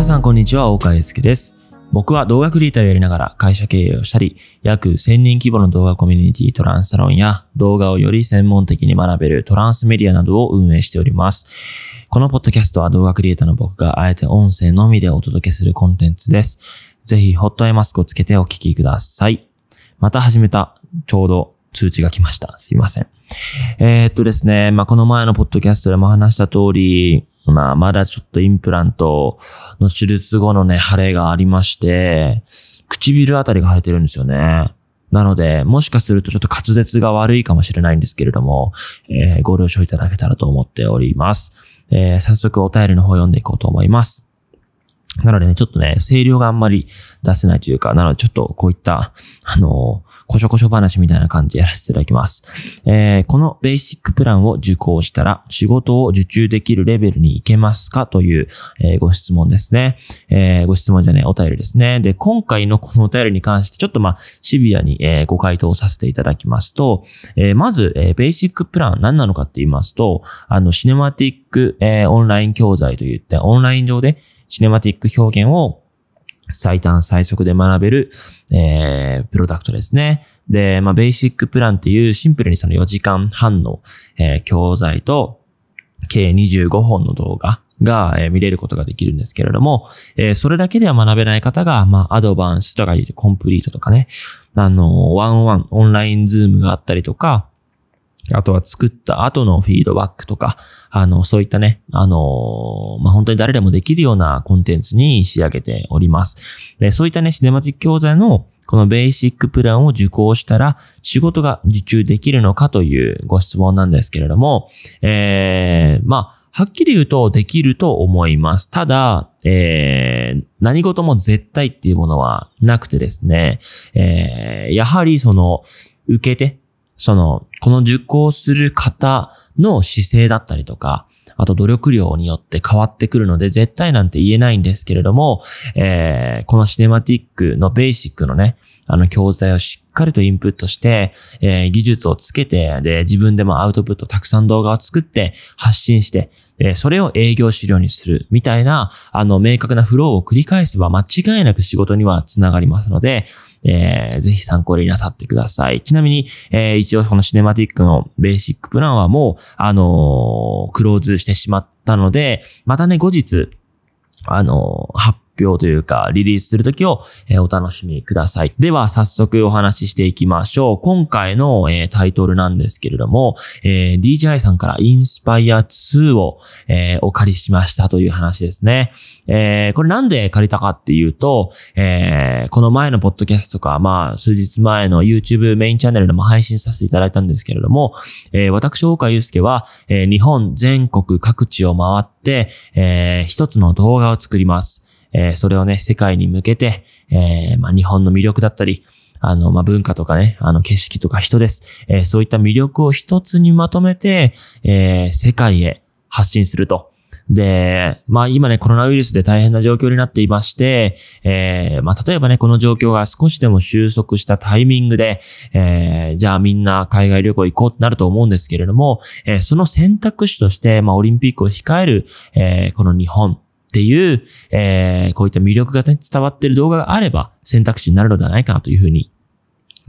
皆さんこんにちは、大川祐介です。僕は動画クリエイターをやりながら会社経営をしたり、約1000人規模の動画コミュニティトランスサロンや動画をより専門的に学べるトランスメディアなどを運営しております。このポッドキャストは動画クリエイターの僕があえて音声のみでお届けするコンテンツです。ぜひホットアイマスクをつけてお聞きください。また始めた、ちょうど通知が来ました。すいません。えーっとですね、まあ、この前のポッドキャストでも話した通り、まあ、まだちょっとインプラントの手術後のね、腫れがありまして、唇あたりが腫れてるんですよね。なので、もしかするとちょっと滑舌が悪いかもしれないんですけれども、えーご了承いただけたらと思っております。えー早速お便りの方読んでいこうと思います。なのでね、ちょっとね、声量があんまり出せないというか、なのでちょっとこういった、あのこしょこしょ話みたいな感じでやらせていただきます。えーこのベーシックプランを受講したら仕事を受注できるレベルに行けますかという、えーご質問ですね。えーご質問じゃね、お便りですね。で、今回のこのお便りに関してちょっとまあシビアに、えーご回答させていただきますと、えーまず、えーベーシックプラン何なのかって言いますと、あの、シネマティック、えーオンライン教材といって、オンライン上でシネマティック表現を最短最速で学べる、えー、プロダクトですね。で、まあ、ベーシックプランっていうシンプルにその4時間半の、えー教材と、計25本の動画が、えー見れることができるんですけれども、えーそれだけでは学べない方が、まあ、アドバンスとか言うコンプリートとかね、あの、ワンオンワン、オンラインズームがあったりとか、あとは作った後のフィードバックとか、あの、そういったね、あのまあ、本当に誰でもできるようなコンテンツに仕上げております。で、そういったね、シネマティック教材のこのベーシックプランを受講したら仕事が受注できるのかというご質問なんですけれども、えー、まあ、はっきり言うとできると思います。ただ、えー、何事も絶対っていうものはなくてですね、えー、やはりその、受けて、その、この受講する方の姿勢だったりとか、あと努力量によって変わってくるので、絶対なんて言えないんですけれども、えー、このシネマティックのベーシックのね、あの教材をしっかりとインプットして、えー技術をつけて、で、自分でもアウトプット、たくさん動画を作って、発信して、えそれを営業資料にする、みたいな、あの、明確なフローを繰り返せば間違いなく仕事にはつながりますので、えーぜひ参考になさってください。ちなみに、えー一応このシネマティックのベーシックプランはもう、あのークローズしてしまったので、またね、後日、あのー発表というか、リリースするときを、えお楽しみください。では、早速お話ししていきましょう。今回の、えタイトルなんですけれども、え DJI さんからインスパイア2を、えお借りしましたという話ですね。えこれなんで借りたかっていうと、えこの前のポッドキャストか、まあ、数日前の YouTube メインチャンネルでも配信させていただいたんですけれども、え私、大川祐介は、え日本全国各地を回って、えー一つの動画を作ります。えーそれをね、世界に向けて、えーまあ、日本の魅力だったり、あの、まあ、文化とかね、あの、景色とか人です。えーそういった魅力を一つにまとめて、えー世界へ発信すると。で、まあ今ね、コロナウイルスで大変な状況になっていまして、えーまあ例えばね、この状況が少しでも収束したタイミングで、えーじゃあみんな海外旅行行こうってなると思うんですけれども、えーその選択肢として、まあオリンピックを控える、えーこの日本っていう、えーこういった魅力が、ね、伝わってる動画があれば選択肢になるのではないかなというふうに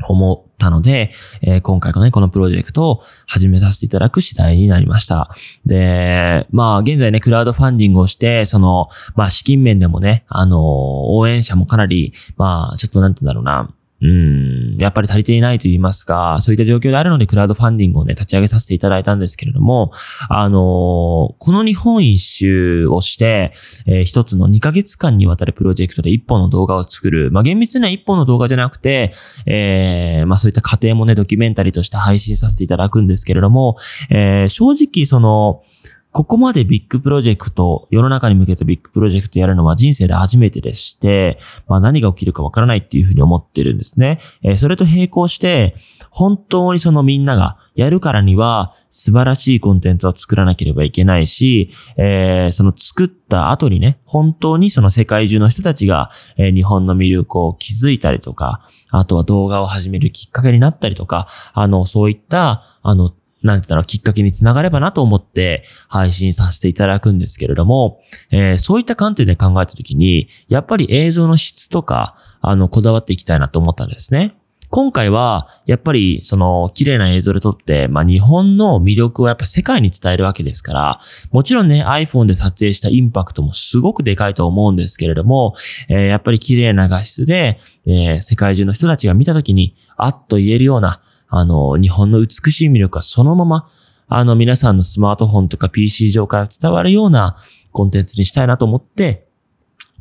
思ったので、えー今回のね、このプロジェクトを始めさせていただく次第になりました。で、まあ、現在ね、クラウドファンディングをして、その、まあ、資金面でもね、あのー応援者もかなり、まあ、ちょっとなんて言うんだろうな、やっぱり足りていないと言いますか、そういった状況であるので、クラウドファンディングをね、立ち上げさせていただいたんですけれども、あのーこの日本一周をして、えー一つの2ヶ月間にわたるプロジェクトで一本の動画を作る。まあ、厳密には一本の動画じゃなくて、えーまあ、そういった過程もね、ドキュメンタリーとして配信させていただくんですけれども、えー正直その、ここまでビッグプロジェクト、世の中に向けてビッグプロジェクトやるのは人生で初めてでして、まあ何が起きるかわからないっていうふうに思ってるんですね。えーそれと並行して、本当にそのみんながやるからには素晴らしいコンテンツを作らなければいけないし、えーその作った後にね、本当にその世界中の人たちが、えー日本の魅力を気づいたりとか、あとは動画を始めるきっかけになったりとか、あの、そういった、あの、なんて言ったらきっかけにつながればなと思って配信させていただくんですけれども、えー、そういった観点で考えたときに、やっぱり映像の質とか、あの、こだわっていきたいなと思ったんですね。今回は、やっぱり、その、綺麗な映像で撮って、まあ、日本の魅力をやっぱ世界に伝えるわけですから、もちろんね、iPhone で撮影したインパクトもすごくでかいと思うんですけれども、えー、やっぱり綺麗な画質で、えー、世界中の人たちが見たときに、あっと言えるような、あの、日本の美しい魅力がそのまま、あの、皆さんのスマートフォンとか PC 上から伝わるようなコンテンツにしたいなと思って、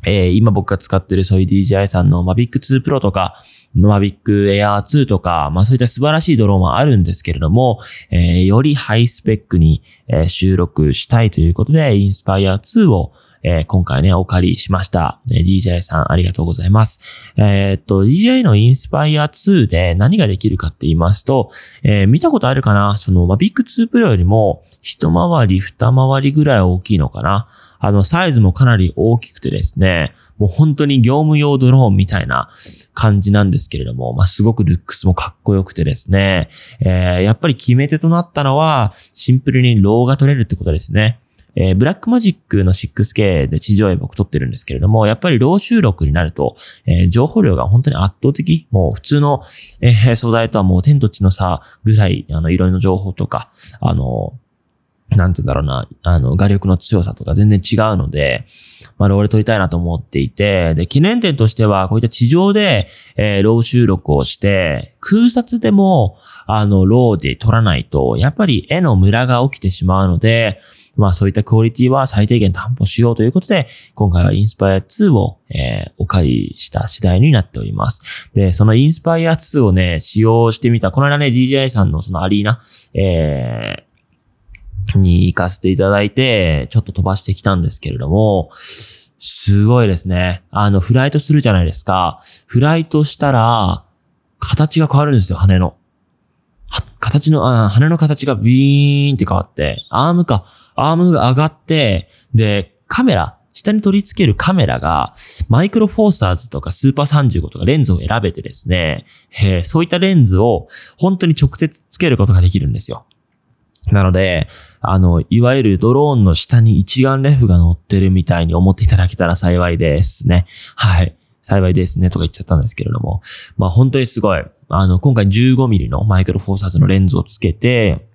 えー、今僕が使ってるそういう DJI さんの Mavic 2 Pro とか、Mavic Air 2とか、まあそういった素晴らしいドローンはあるんですけれども、えー、よりハイスペックに、え、収録したいということで、Inspire 2をえー、今回ね、お借りしました。えー、DJ さんありがとうございます。えー、っと、DJ の Inspire 2で何ができるかって言いますと、えー、見たことあるかな？その、まあ、ビッグ2 Pro よりも、一回り、二回りぐらい大きいのかな？あの、サイズもかなり大きくてですね、もう本当に業務用ドローンみたいな感じなんですけれども、まあ、すごくルックスもかっこよくてですね、えー、やっぱり決め手となったのは、シンプルに RAW が取れるってことですね。えー、ブラックマジックの 6K で地上絵僕撮ってるんですけれども、やっぱり RAW 収録になると、えー、情報量が本当に圧倒的、もう普通の、えー、素材とはもう天と地の差ぐらい、あの、色の情報とか、あの、なんて言うんだろうな、あの、画力の強さとか全然違うので、まあ、ロール撮りたいなと思っていて、で、記念点としては、こういった地上で、えー、ロー収録をして、空撮でも、あの、ローで撮らないと、やっぱり絵のムラが起きてしまうので、まあそういったクオリティは最低限担保しようということで、今回はインスパイア2を、えー、お借りした次第になっております。で、そのインスパイア2をね、使用してみた、この間ね、DJI さんのそのアリーナ、えー、に行かせていただいて、ちょっと飛ばしてきたんですけれども、すごいですね。あの、フライトするじゃないですか。フライトしたら、形が変わるんですよ、羽の。形の、あ羽の形がビーンって変わって、アームか、アームが上がって、で、カメラ、下に取り付けるカメラが、マイクロフォーサーズとかスーパー35とかレンズを選べてですね、え、そういったレンズを本当に直接つけることができるんですよ。なので、あの、いわゆるドローンの下に一眼レフが乗ってるみたいに思っていただけたら幸いですね。はい。幸いですねとか言っちゃったんですけれども。まあ本当にすごい。あの、今回 15mm のマイクロフォーサーズのレンズをつけて、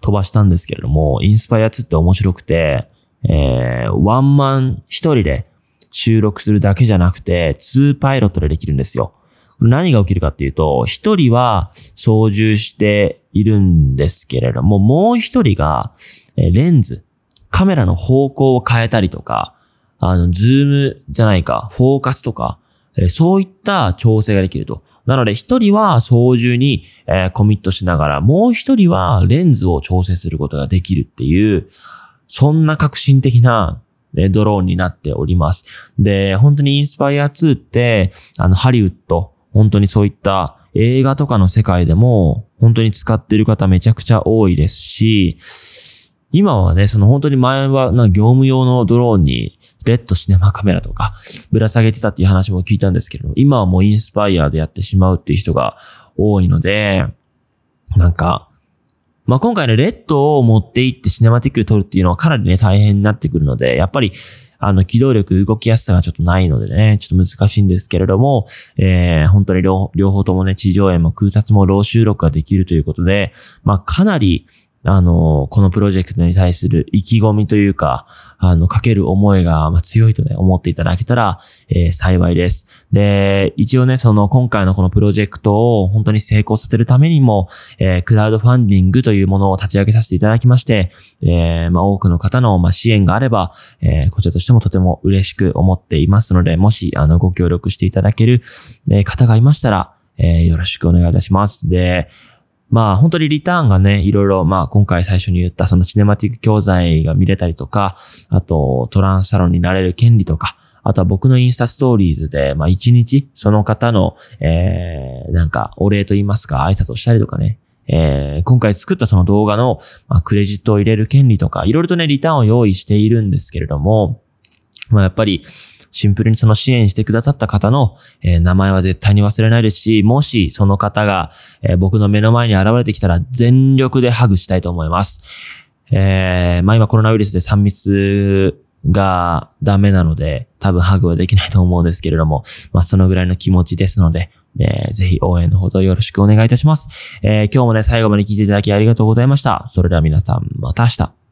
飛ばしたんですけれども、インスパイア2って面白くて、えー、ワンマン一人で収録するだけじゃなくて、2パイロットでできるんですよ。何が起きるかっていうと、一人は操縦しているんですけれども、もう一人が、えレンズ、カメラの方向を変えたりとか、あの、ズームじゃないか、フォーカスとか、えそういった調整ができると。なので、一人は操縦に、えー、コミットしながら、もう一人はレンズを調整することができるっていう、そんな革新的な、ね、ドローンになっております。で、本当にインスパイア2って、あの、ハリウッド、本当にそういった映画とかの世界でも、本当に使ってる方めちゃくちゃ多いですし、今はね、その本当に前はな業務用のドローンにレッドシネマカメラとかぶら下げてたっていう話も聞いたんですけど、今はもうインスパイアでやってしまうっていう人が多いので、なんか、まあ、今回ね、レッドを持って行ってシネマティックで撮るっていうのはかなりね、大変になってくるので、やっぱり、あの、機動力、動きやすさがちょっとないのでね、ちょっと難しいんですけれども、えー、本当に両方ともね、地上絵も空撮もロー収録ができるということで、まあ、かなり、あの、このプロジェクトに対する意気込みというか、あの、かける思いが、強いとね、思っていただけたら、えー、幸いです。で、一応ね、その、今回のこのプロジェクトを本当に成功させるためにも、えー、クラウドファンディングというものを立ち上げさせていただきまして、えー、まあ、多くの方の、ま支援があれば、えこちらとしてもとても嬉しく思っていますので、もし、あの、ご協力していただける、え方がいましたら、えよろしくお願いいたします。で、まあ本当にリターンがね、いろいろ、まあ今回最初に言ったそのシネマティック教材が見れたりとか、あとトランスサロンになれる権利とか、あとは僕のインスタストーリーズで、まあ一日その方の、えー、なんかお礼と言いますか、挨拶をしたりとかね、えー、今回作ったその動画の、まあ、クレジットを入れる権利とか、いろいろとね、リターンを用意しているんですけれども、まあやっぱり、シンプルにその支援してくださった方の、え、名前は絶対に忘れないですし、もしその方が、え、僕の目の前に現れてきたら全力でハグしたいと思います。えー、まあ今コロナウイルスで3密がダメなので、多分ハグはできないと思うんですけれども、まあそのぐらいの気持ちですので、えー、ぜひ応援のほどよろしくお願いいたします。えー、今日もね、最後まで聞いていただきありがとうございました。それでは皆さん、また明日。